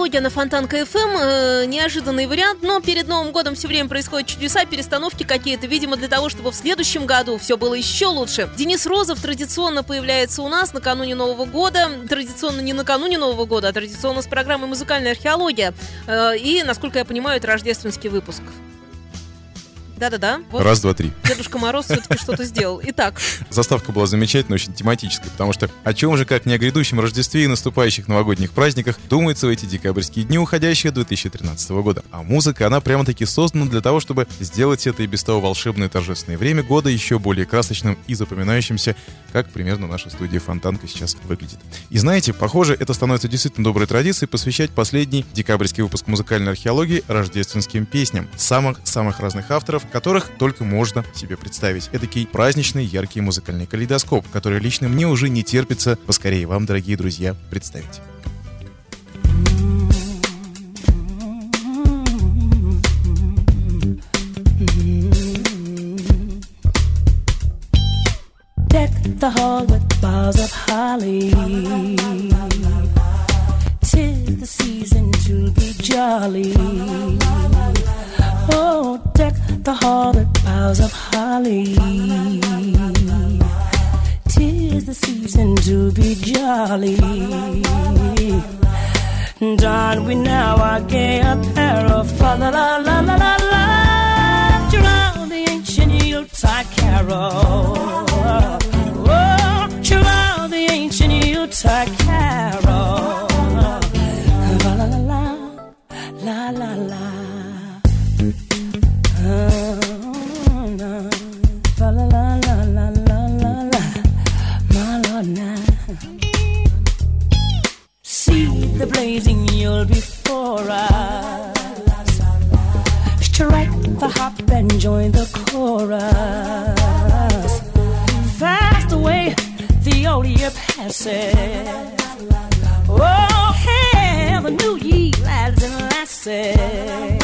Археология на Фонтан КФМ. Э, неожиданный вариант, но перед Новым годом все время происходят чудеса, перестановки какие-то, видимо, для того, чтобы в следующем году все было еще лучше. Денис Розов традиционно появляется у нас накануне Нового года. Традиционно не накануне Нового года, а традиционно с программой «Музыкальная археология». Э, и, насколько я понимаю, это рождественский выпуск. Да-да-да. Вот Раз, два, три. Дедушка Мороз все-таки что-то сделал. Итак. Заставка была замечательная, очень тематическая, потому что о чем же, как не о грядущем Рождестве и наступающих новогодних праздниках, думается в эти декабрьские дни, уходящие 2013 года. А музыка, она прямо-таки создана для того, чтобы сделать это и без того волшебное торжественное время года еще более красочным и запоминающимся, как примерно наша студия Фонтанка сейчас выглядит. И знаете, похоже, это становится действительно доброй традицией посвящать последний декабрьский выпуск музыкальной археологии рождественским песням самых-самых разных авторов, которых только можно себе представить. Эдакий праздничный, яркий музыкальный калейдоскоп, который лично мне уже не терпится поскорее вам, дорогие друзья, представить. The hall with boughs of holly. Tis the season to be jolly. Oh, deck the hall with boughs of holly. Tis the season to be jolly. Don we now our gay apparel, fa la la la la la la. Drown the ancient Yuletide carol. Oh, drown the ancient Yuletide carol. Join the chorus. Fast away the old year passes. Oh, have a new ye lads and lasses.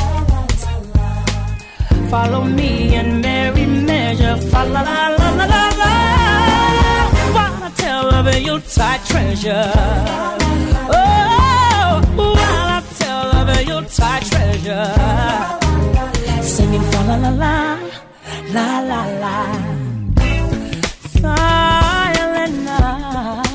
Follow me in merry measure. Fa la la la la la la. While I tell of your tight treasure. Oh, while I tell of your tight treasure. Singing fa la la la, la la la. Silent night,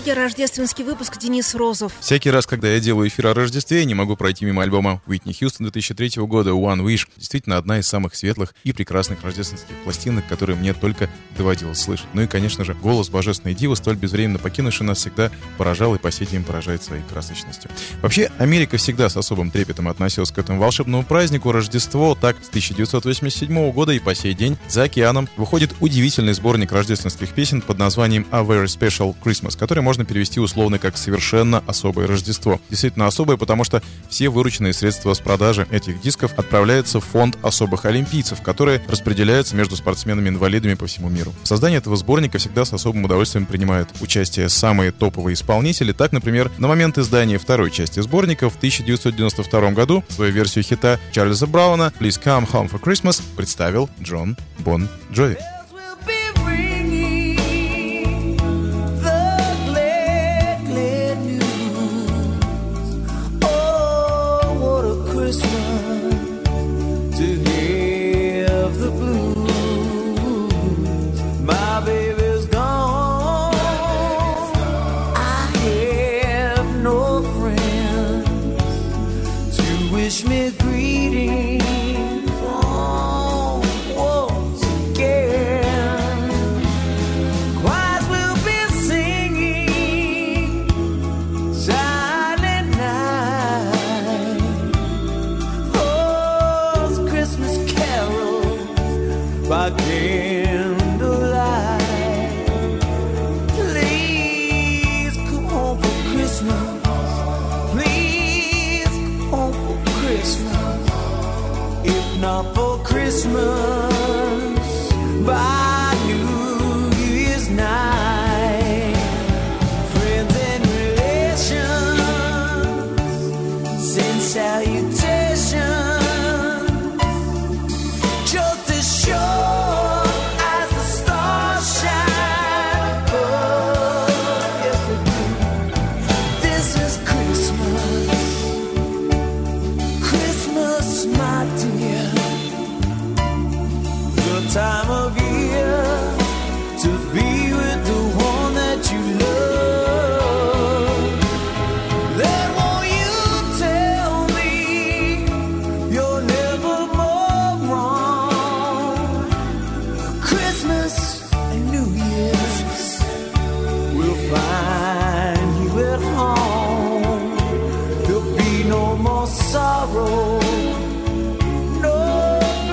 Археология, рождественский выпуск Денис Розов. Всякий раз, когда я делаю эфир о Рождестве, не могу пройти мимо альбома Уитни Хьюстон 2003 года One Wish. Действительно, одна из самых светлых и прекрасных рождественских пластинок, которые мне только доводилось слышать. Ну и, конечно же, голос божественной дивы, столь безвременно покинувший нас, всегда поражал и по сей день поражает своей красочностью. Вообще, Америка всегда с особым трепетом относилась к этому волшебному празднику Рождество. Так, с 1987 года и по сей день за океаном выходит удивительный сборник рождественских песен под названием A Very Special Christmas, который можно перевести условно как «совершенно особое Рождество». Действительно особое, потому что все вырученные средства с продажи этих дисков отправляются в фонд особых олимпийцев, которые распределяются между спортсменами-инвалидами по всему миру. В создании этого сборника всегда с особым удовольствием принимают участие самые топовые исполнители. Так, например, на момент издания второй части сборника в 1992 году свою версию хита Чарльза Брауна «Please Come Home for Christmas» представил Джон Бон Джови. Oh,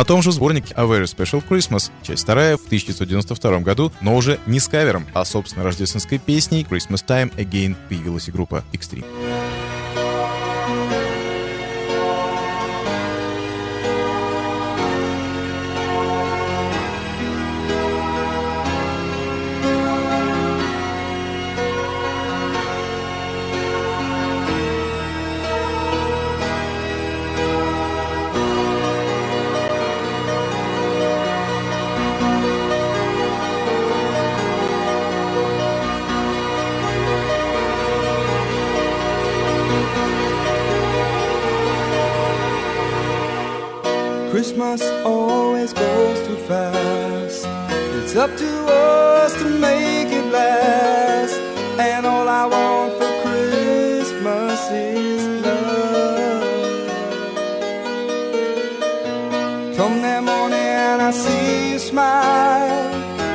На том же сборнике A Very Special Christmas, часть вторая, в 1992 году, но уже не с кавером, а собственно рождественской песней Christmas Time Again появилась и группа Extreme. It's up to us to make it last. And all I want for Christmas is love. Come that morning, I see you smile.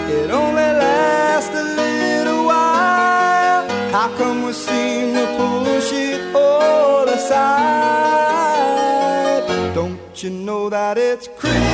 It only lasts a little while. How come we seem to push it all aside? Don't you know that it's Christmas?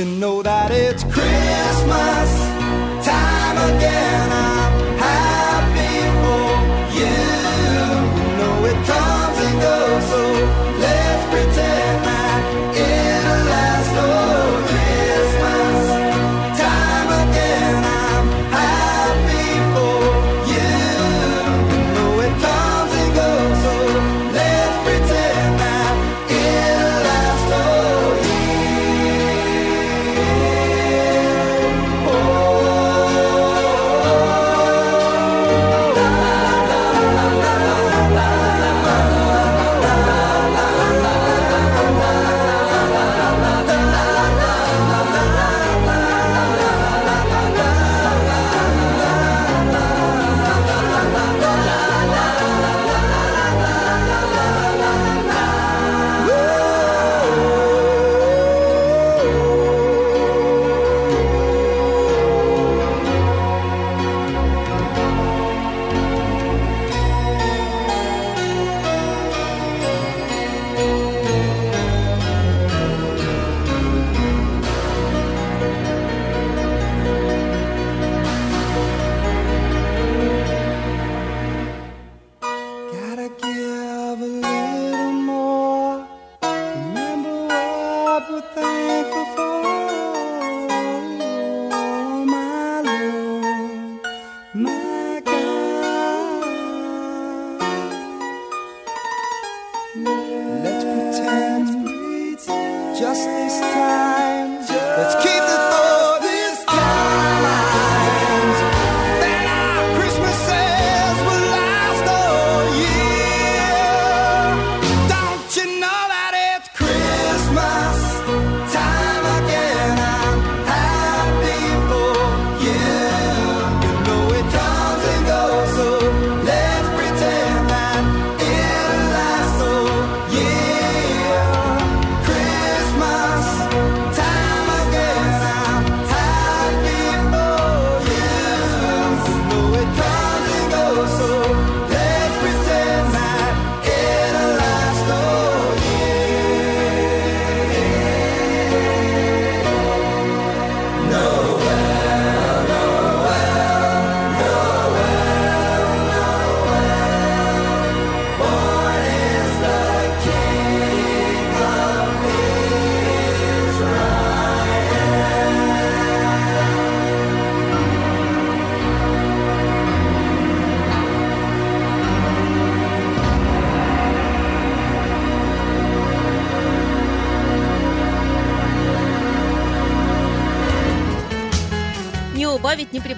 you know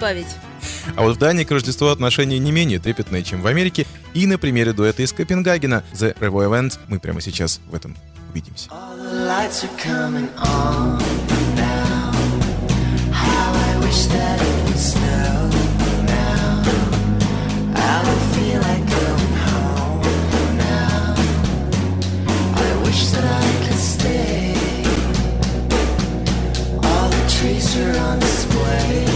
добавить. А вот в Дании к Рождеству отношения не менее трепетные, чем в Америке. И на примере дуэта из Копенгагена The Revo Event мы прямо сейчас в этом увидимся. Are on display.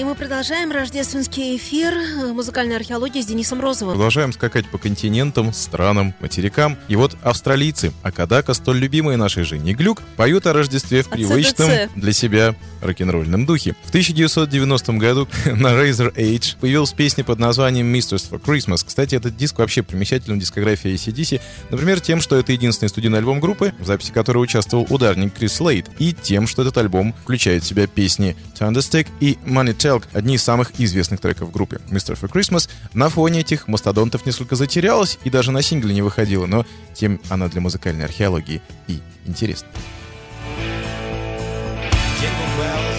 Продолжаем рождественский эфир э, музыкальной археологии с Денисом Розовым. Продолжаем скакать по континентам, странам, материкам. И вот австралийцы, Акадака, столь любимые нашей Жене Глюк, поют о Рождестве в привычном для себя рок-н-ролльном духе. В 1990 году на Razor Age появилась песня под названием Mistress for Christmas. Кстати, этот диск вообще примечателен в дискографии ACDC, например, тем, что это единственный студийный альбом группы, в записи которого участвовал ударник Крис Слейд, и тем, что этот альбом включает в себя песни Thunderstick и Money Talk, одни из самых известных треков группы. Mr. for Christmas на фоне этих мастодонтов несколько затерялась и даже на сингле не выходила, но тем она для музыкальной археологии и интересна. Jingle bells,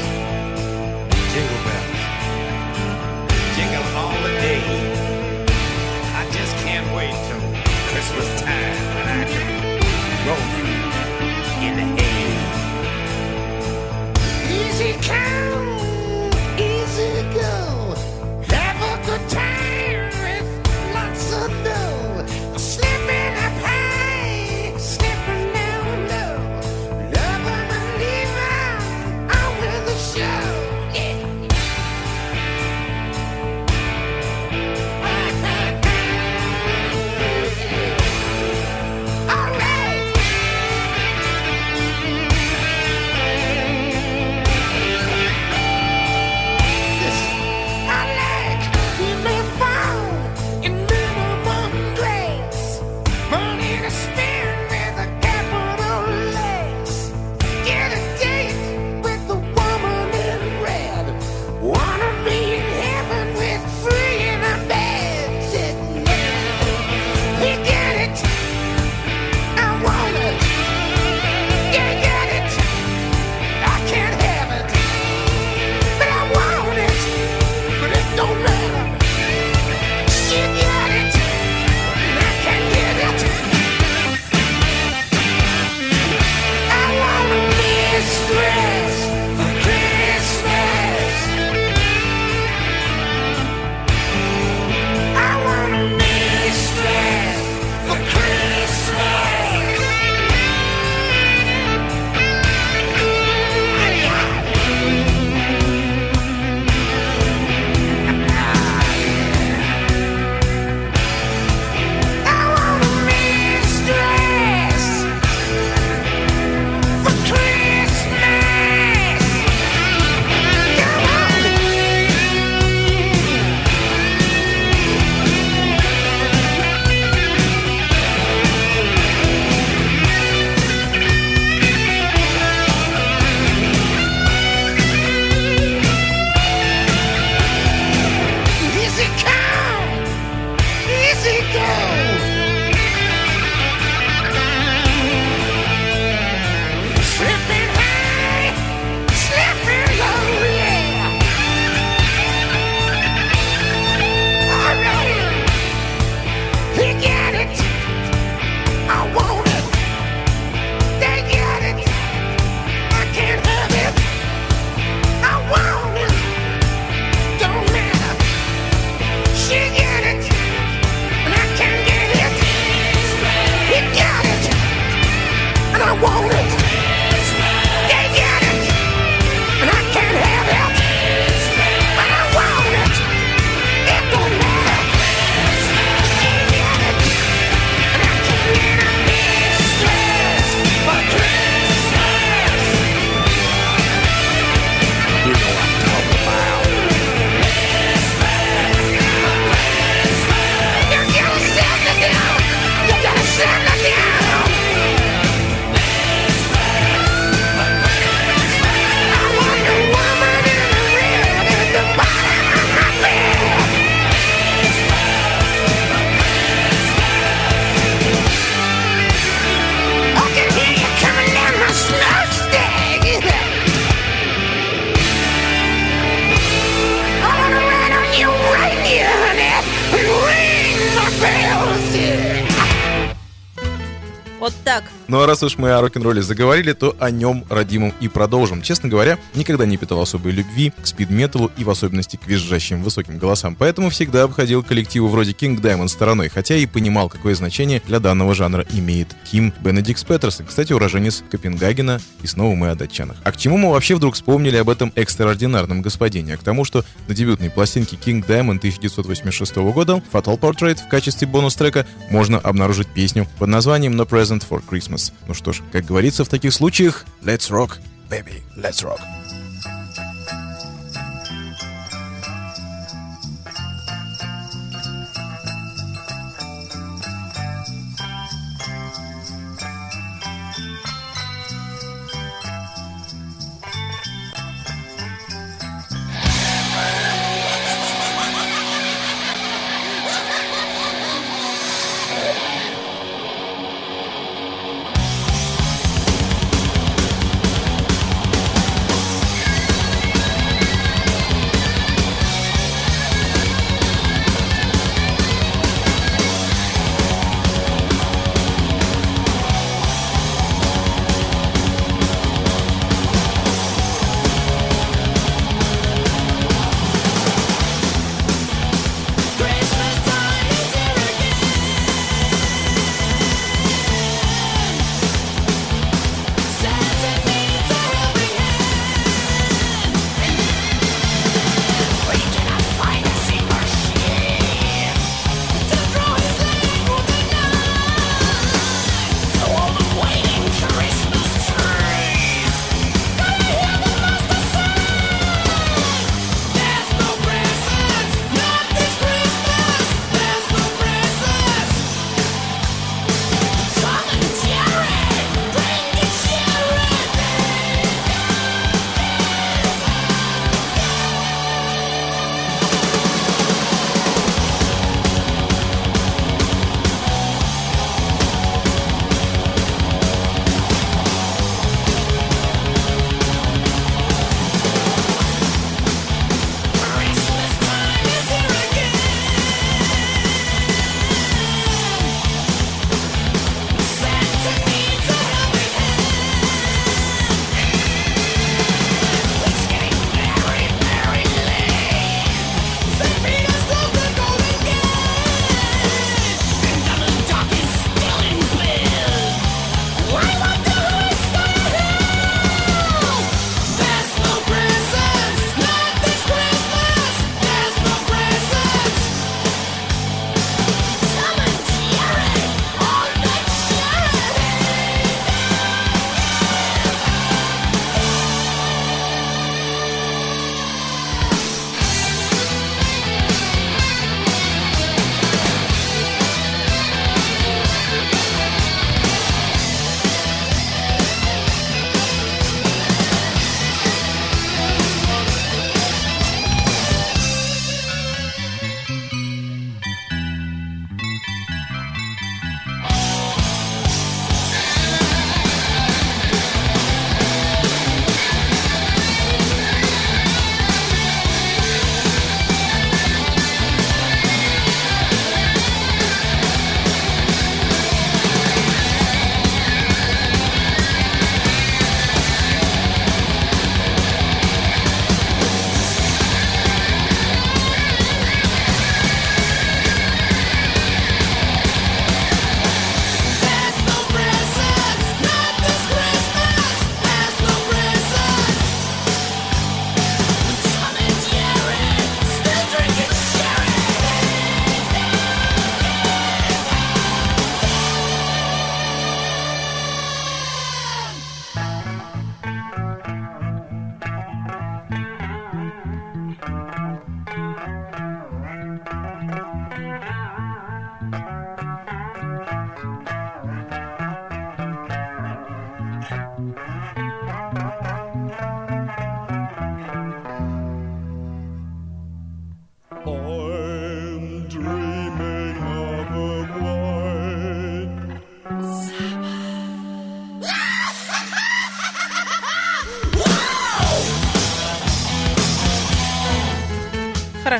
раз уж мы о рок-н-ролле заговорили, то о нем родимом и продолжим. Честно говоря, никогда не питал особой любви к спид-металу и в особенности к визжащим высоким голосам, поэтому всегда обходил коллективы вроде King Diamond стороной, хотя и понимал, какое значение для данного жанра имеет Ким Бенедикс Петерсон, кстати, уроженец Копенгагена, и снова мы о датчанах. А к чему мы вообще вдруг вспомнили об этом экстраординарном господине? А к тому, что на дебютной пластинке King Diamond 1986 года Fatal Portrait в качестве бонус-трека можно обнаружить песню под названием No Present for Christmas. Ну что ж, как говорится в таких случаях, let's rock, baby, let's rock.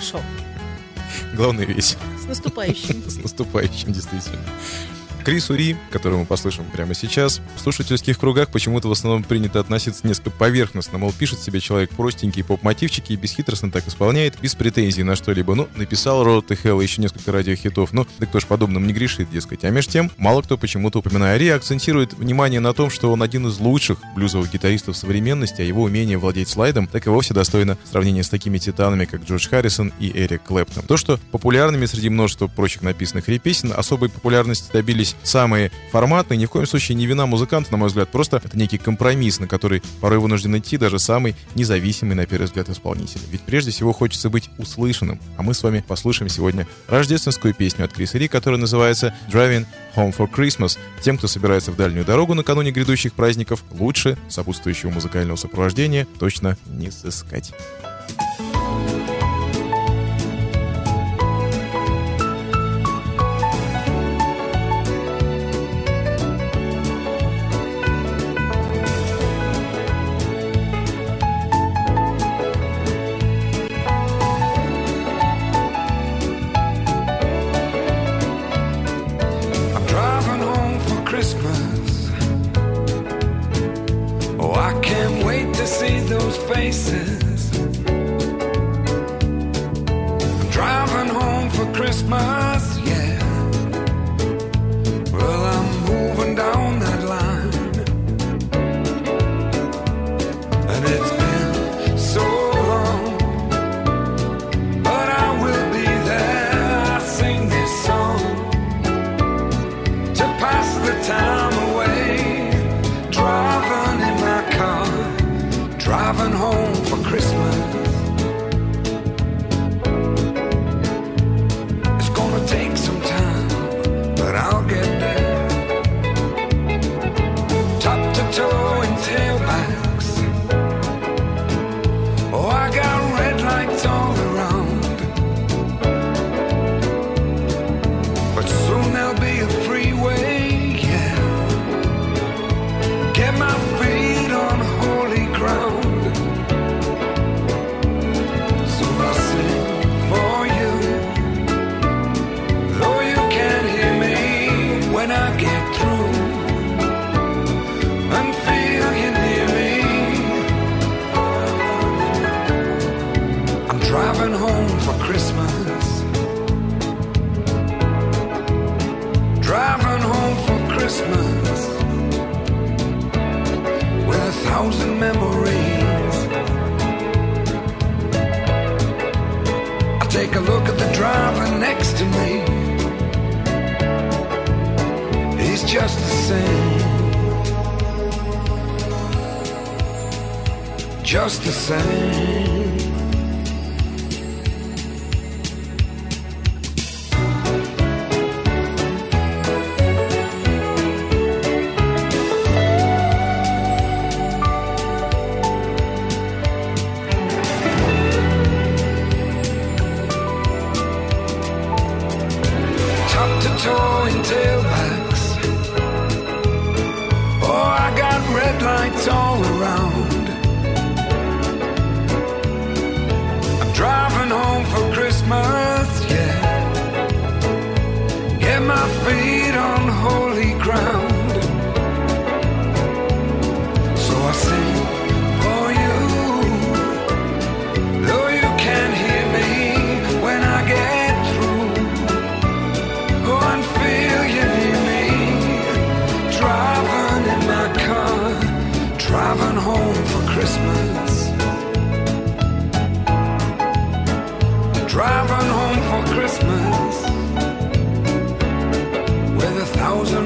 Хорошо. Главное весело. С наступающим. С наступающим, действительно. Крису Ри, которую мы послушаем прямо сейчас, в слушательских кругах почему-то в основном принято относиться несколько поверхностно, мол, пишет себе человек простенькие поп-мотивчики и бесхитростно так исполняет, без претензий на что-либо. Ну, написал Рот и Хелл еще несколько радиохитов, ну, да кто ж подобным не грешит, дескать. А меж тем, мало кто почему-то, упоминая Ри, акцентирует внимание на том, что он один из лучших блюзовых гитаристов современности, а его умение владеть слайдом так и вовсе достойно сравнения с такими титанами, как Джордж Харрисон и Эрик Клэптон. То, что популярными среди множества прочих написанных Ри песен, особой популярности добились самые форматные, ни в коем случае не вина музыканта, на мой взгляд, просто это некий компромисс, на который порой вынужден идти даже самый независимый, на первый взгляд, исполнитель. Ведь прежде всего хочется быть услышанным. А мы с вами послушаем сегодня рождественскую песню от Криса Ри, которая называется «Driving Home for Christmas». Тем, кто собирается в дальнюю дорогу накануне грядущих праздников, лучше сопутствующего музыкального сопровождения точно не сыскать.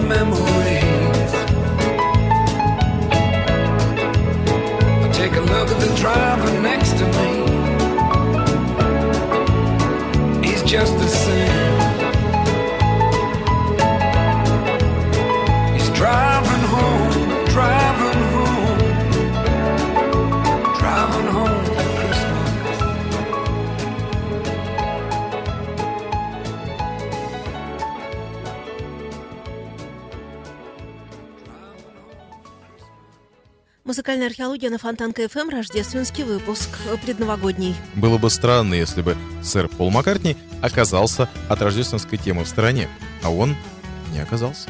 Memories. I take a look at the driver next to me. He's just the same. Музыкальная археология на Фонтанка ФМ, рождественский выпуск, предновогодний. Было бы странно, если бы сэр Пол Маккартни оказался от рождественской темы в стороне, а он не оказался.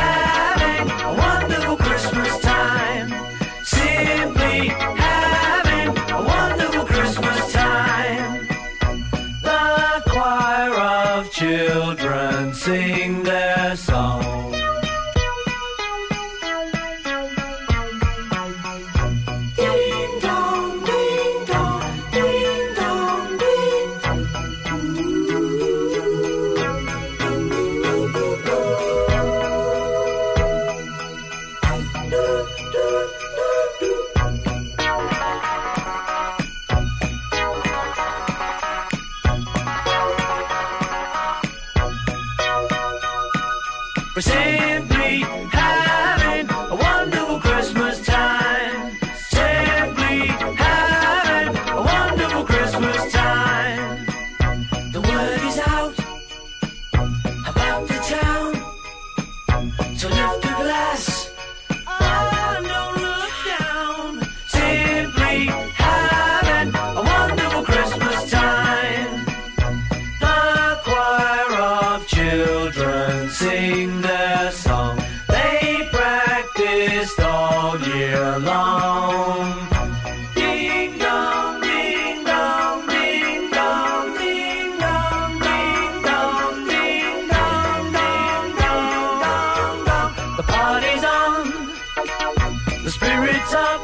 spirit's up.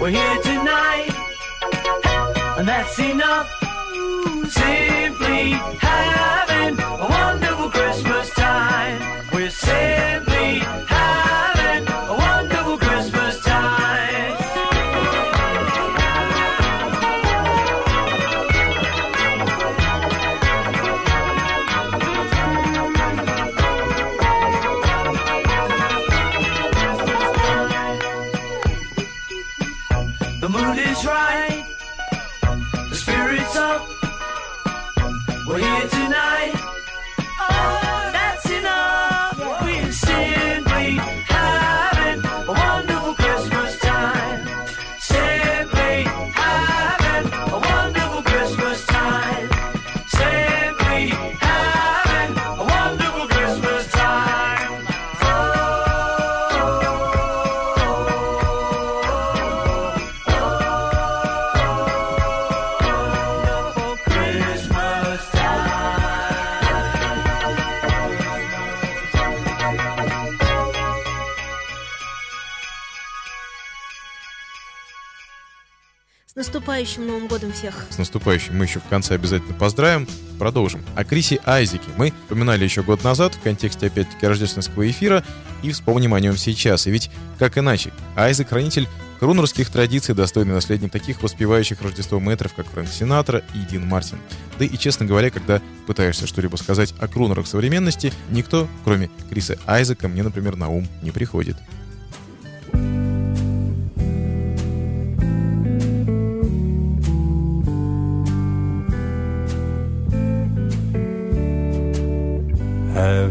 We're here tonight, and that's enough. Simply having наступающим Новым годом всех. С наступающим мы еще в конце обязательно поздравим. Продолжим. О Крисе Айзеке мы упоминали еще год назад в контексте, опять-таки, рождественского эфира, и вспомним о нем сейчас. И ведь, как иначе, Айзек — хранитель крунерских традиций, достойный наследник таких воспевающих Рождество мэтров, как Фрэнк Синатра и Дин Мартин. Да и, честно говоря, когда пытаешься что-либо сказать о крунерах современности, никто, кроме Криса Айзека, мне, например, на ум не приходит.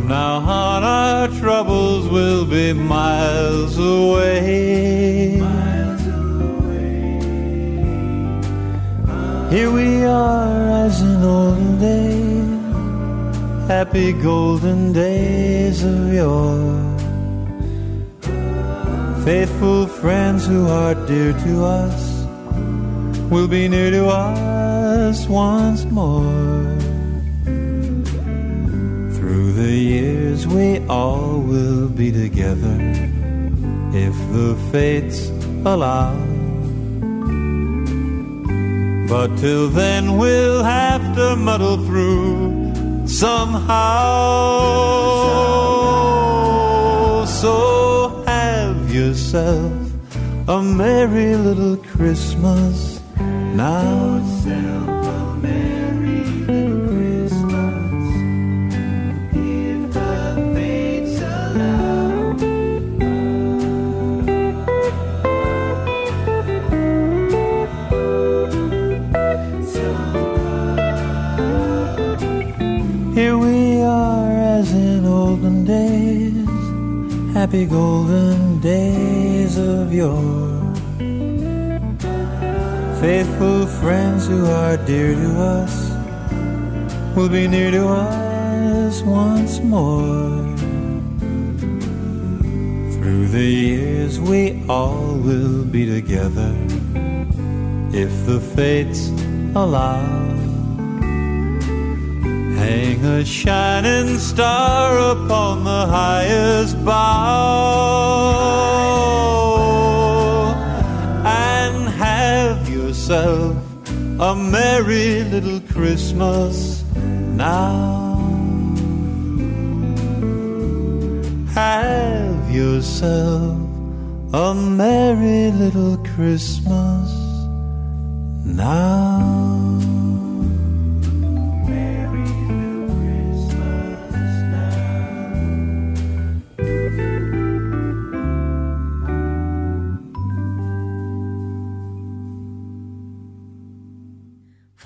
From now on, our troubles will be miles away. Miles away. Here we are as in olden days, happy golden days of yore. Faithful friends who are dear to us will be near to us once more. The years, we all will be together if the fates allow. But till then, we'll have to muddle through somehow. So have yourself a merry little Christmas now. Happy golden days of yore. Faithful friends who are dear to us will be near to us once more. Through the years, we all will be together if the fates allow. Hang a shining star upon the highest bough and have yourself a merry little Christmas now. Have yourself a merry little Christmas now.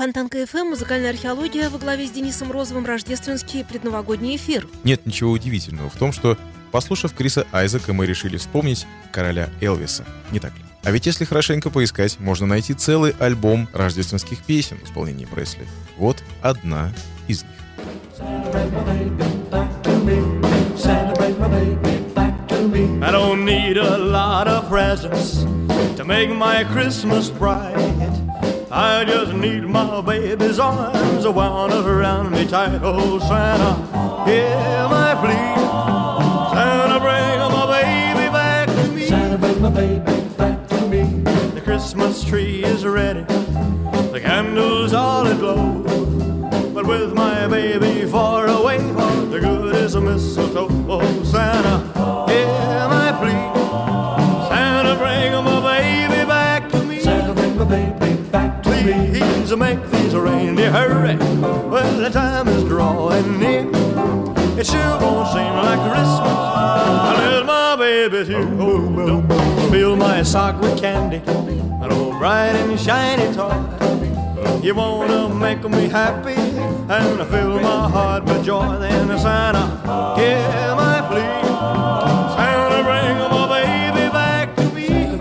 Фонтанка ФМ, музыкальная археология во главе с Денисом Розовым, рождественский предновогодний эфир. Нет ничего удивительного в том, что, послушав Криса Айзека, мы решили вспомнить короля Элвиса. Не так ли? А ведь если хорошенько поискать, можно найти целый альбом рождественских песен в исполнении Пресли. Вот одна из них. I don't need a lot of presents to make my Christmas bright. I just need my baby's arms wound around me tight. Oh, Santa, hear my plea. Santa, bring my baby back to me. Santa, bring my baby back to me. The Christmas tree is ready, the candles all aglow. But with my baby far away, the good is a mistletoe. Oh, Santa, hear my plea. Santa, bring my Please make these reindeer hurry. Well, the time is drawing near. It sure won't seem like Christmas unless my baby's here. Oh, oh don't fill my sock with candy, an old bright and shiny toy. You wanna make me happy and fill my heart with joy. Then Santa, hear my plea. Santa, bring my baby back to me.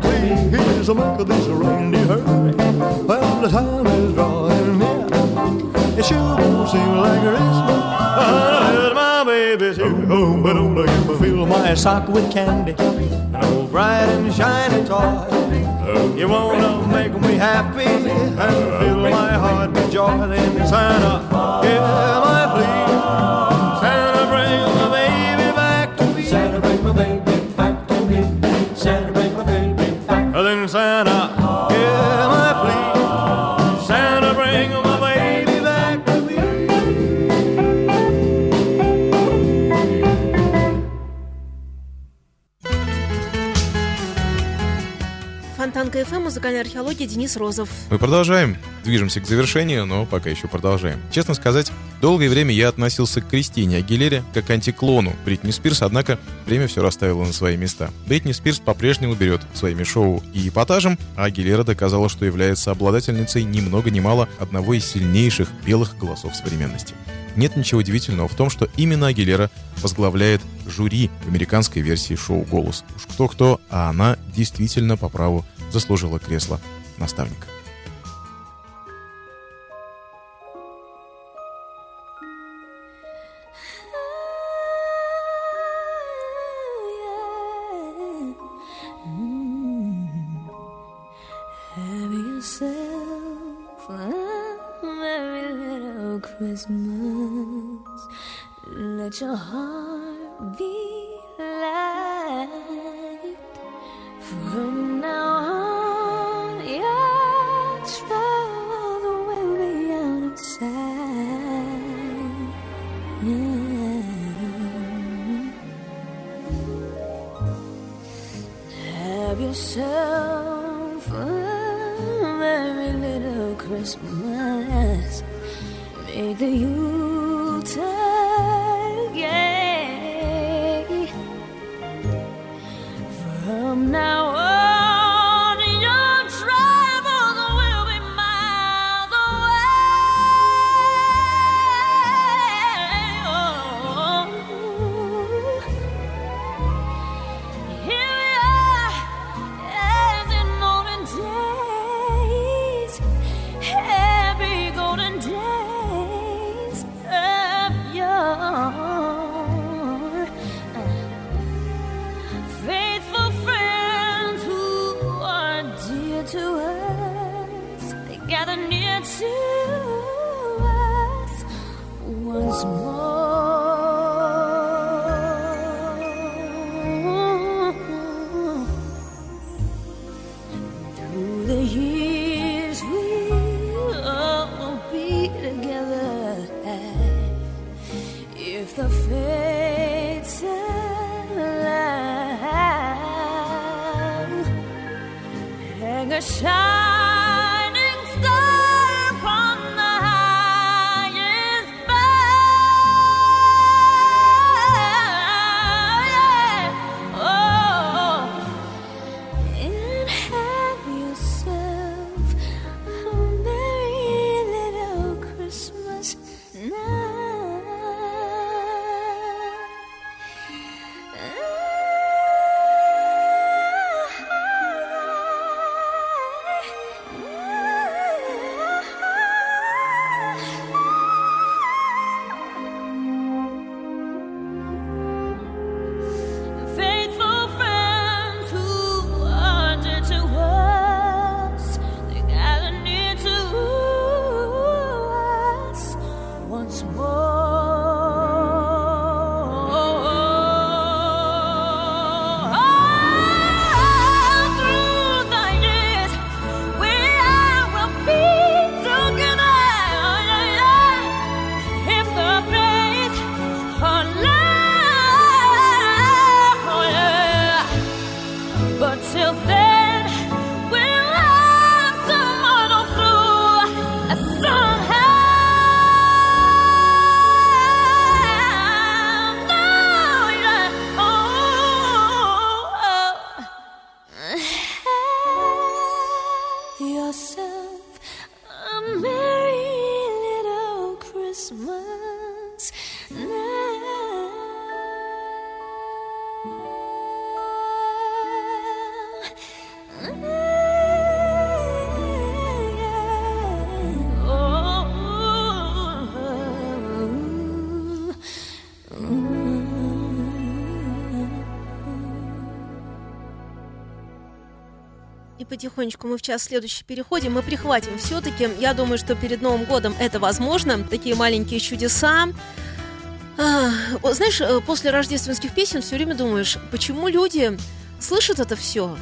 Please make this reindeer hurry. The time is drawing near. It sure won't seem like Christmas unless my baby's here. Oh, but don't you fill my sock with candy, an old bright and shiny toy. You wanna make me happy and fill my heart with joy. Then Santa, hear my plea. Музыкальная археология, Денис Розов. Мы продолжаем. Движемся к завершению, но пока еще продолжаем. Честно сказать, долгое время я относился к Кристине Агилере как к антиклону Бритни Спирс, однако время все расставило на свои места. Бритни Спирс по-прежнему берет своими шоу и эпатажем, а Агилера доказала, что является обладательницей ни много ни мало одного из сильнейших белых голосов современности. Нет ничего удивительного в том, что именно Агилера возглавляет жюри в американской версии шоу «Голос». Уж кто-кто, а она действительно по праву заслужила кресло наставника. Christmas. Let your heart be light. From now on. Yourself a very little Christmas. Make the Yuletide потихонечку мы в час следующий переходим. Мы прихватим все-таки. Я думаю, что перед Новым годом это возможно. Такие маленькие чудеса. А, знаешь, э, после рождественских песен все время думаешь, почему люди слышат это все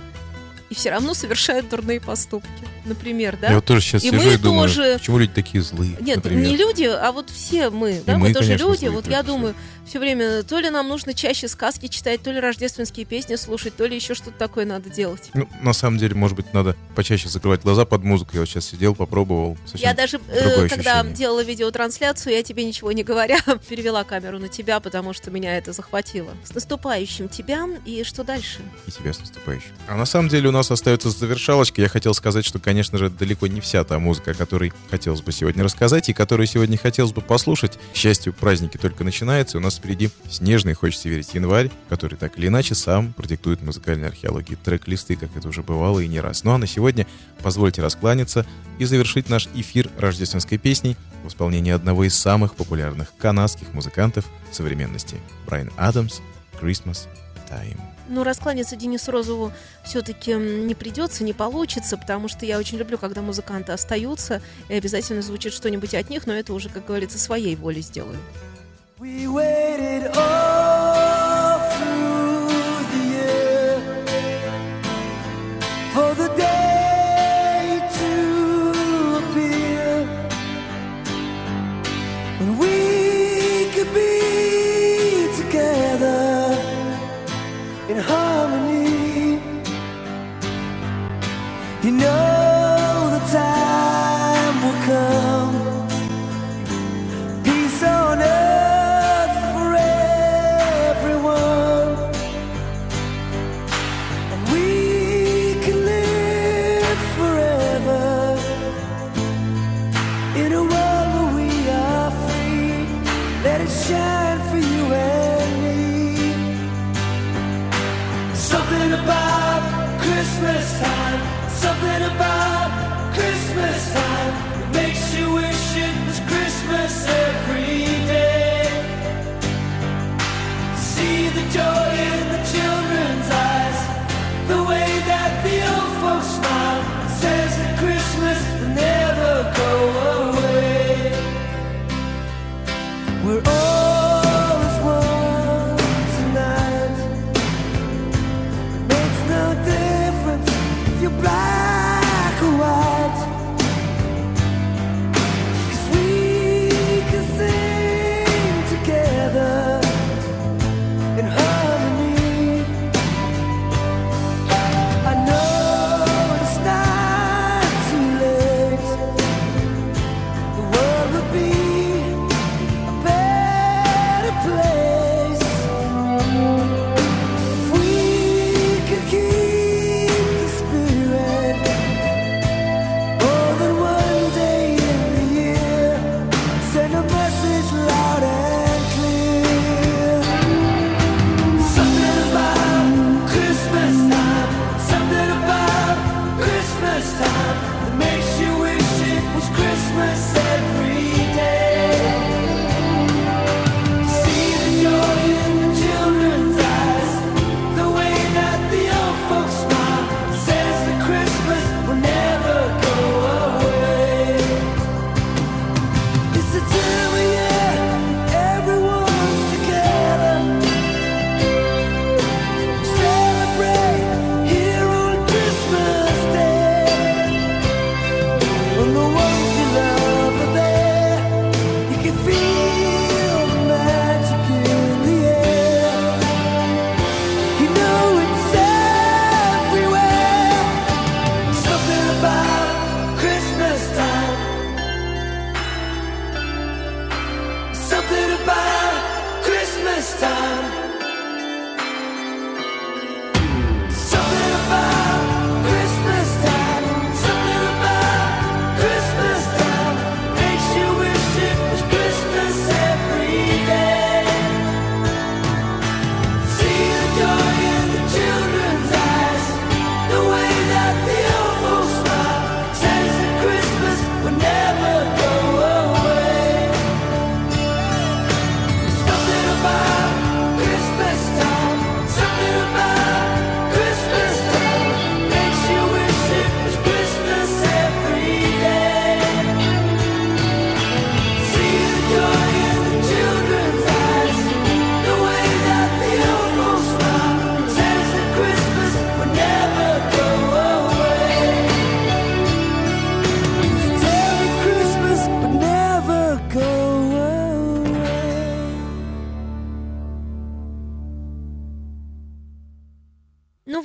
и все равно совершают дурные поступки. Например, да? Я вот тоже сейчас И сижу мы и думаю, тоже- почему люди такие злые, Нет, например. не люди, а вот все мы, да, мы, мы тоже конечно, люди. Вот я думаю, все время то ли нам нужно чаще сказки читать, то ли рождественские песни слушать, то ли еще что-то такое надо делать. Ну, на самом деле, может быть, надо почаще закрывать глаза под музыку. Я вот сейчас сидел, попробовал. Совсем Я даже, э, когда ощущение. делала видеотрансляцию, я тебе ничего не говоря, перевела камеру на тебя, потому что меня это захватило. С наступающим тебя, и что дальше? И тебя с наступающим. А на самом деле у нас остается завершалочка. Я хотел сказать, что, конечно же, далеко не вся та музыка, о которой хотелось бы сегодня рассказать и которую сегодня хотелось бы послушать. К счастью, праздники только начинаются, и у нас впереди снежный, хочется верить, январь, который так или иначе сам продиктует музыкальной археологии трек-листы, как это уже бывало и не раз. Ну а на сегодня позвольте раскланяться и завершить наш эфир рождественской песней в исполнении одного из самых популярных канадских музыкантов современности Брайан Адамс «Christmas time. Ну, раскланяться Денису Розову все-таки не придется, не получится, потому что я очень люблю, когда музыканты остаются, и обязательно звучит что-нибудь от них, но это уже, как говорится, своей волей сделаю. We waited all through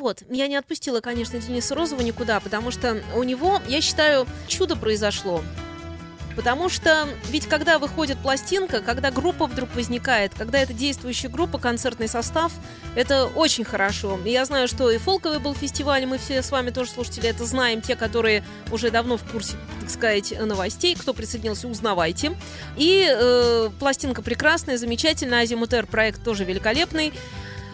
вот, я не отпустила, конечно, Дениса Розова никуда, потому что у него, я считаю, чудо произошло. Потому что ведь когда выходит пластинка, когда группа вдруг возникает, когда это действующая группа, концертный состав, это очень хорошо. И я знаю, что и фолковый был фестиваль, и мы все с вами тоже, слушатели, это знаем, те, которые уже давно в курсе, так сказать, новостей, кто присоединился, узнавайте. И э, пластинка прекрасная, замечательная, Азимутер проект тоже великолепный.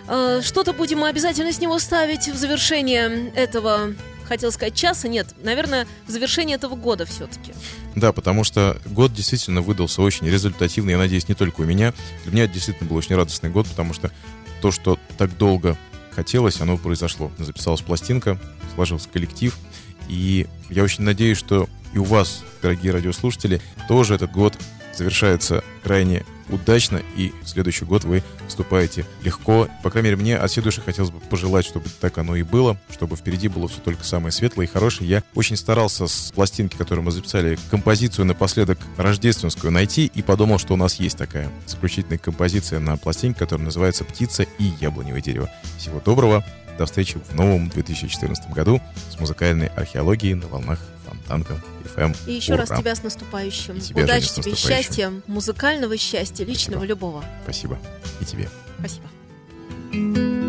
Э, Что-то будем мы обязательно с него ставить в завершение этого, хотел сказать, часа. Нет, наверное, в завершение этого года все-таки. Да, потому что год действительно выдался очень результативный, я надеюсь, не только у меня. Для меня это действительно был очень радостный год, потому что то, что так долго хотелось, оно произошло. Записалась пластинка, сложился коллектив. И я очень надеюсь, что и у вас, дорогие радиослушатели, тоже этот год завершается крайне удачно, и в следующий год вы вступаете легко. По крайней мере, мне от всей души хотелось бы пожелать, чтобы так оно и было, чтобы впереди было все только самое светлое и хорошее. Я очень старался с пластинки, которую мы записали, композицию напоследок рождественскую найти, и подумал, что у нас есть такая заключительная композиция на пластинке, которая называется «Птица и яблоневое дерево». Всего доброго, до встречи в новом 2014 году с музыкальной археологией на волнах Фонтанка FM. И еще Ура. раз тебя с наступающим. И тебя, Удачи Женя, тебе, счастья, музыкального счастья, личного, Спасибо. любого. Спасибо. И тебе. Спасибо.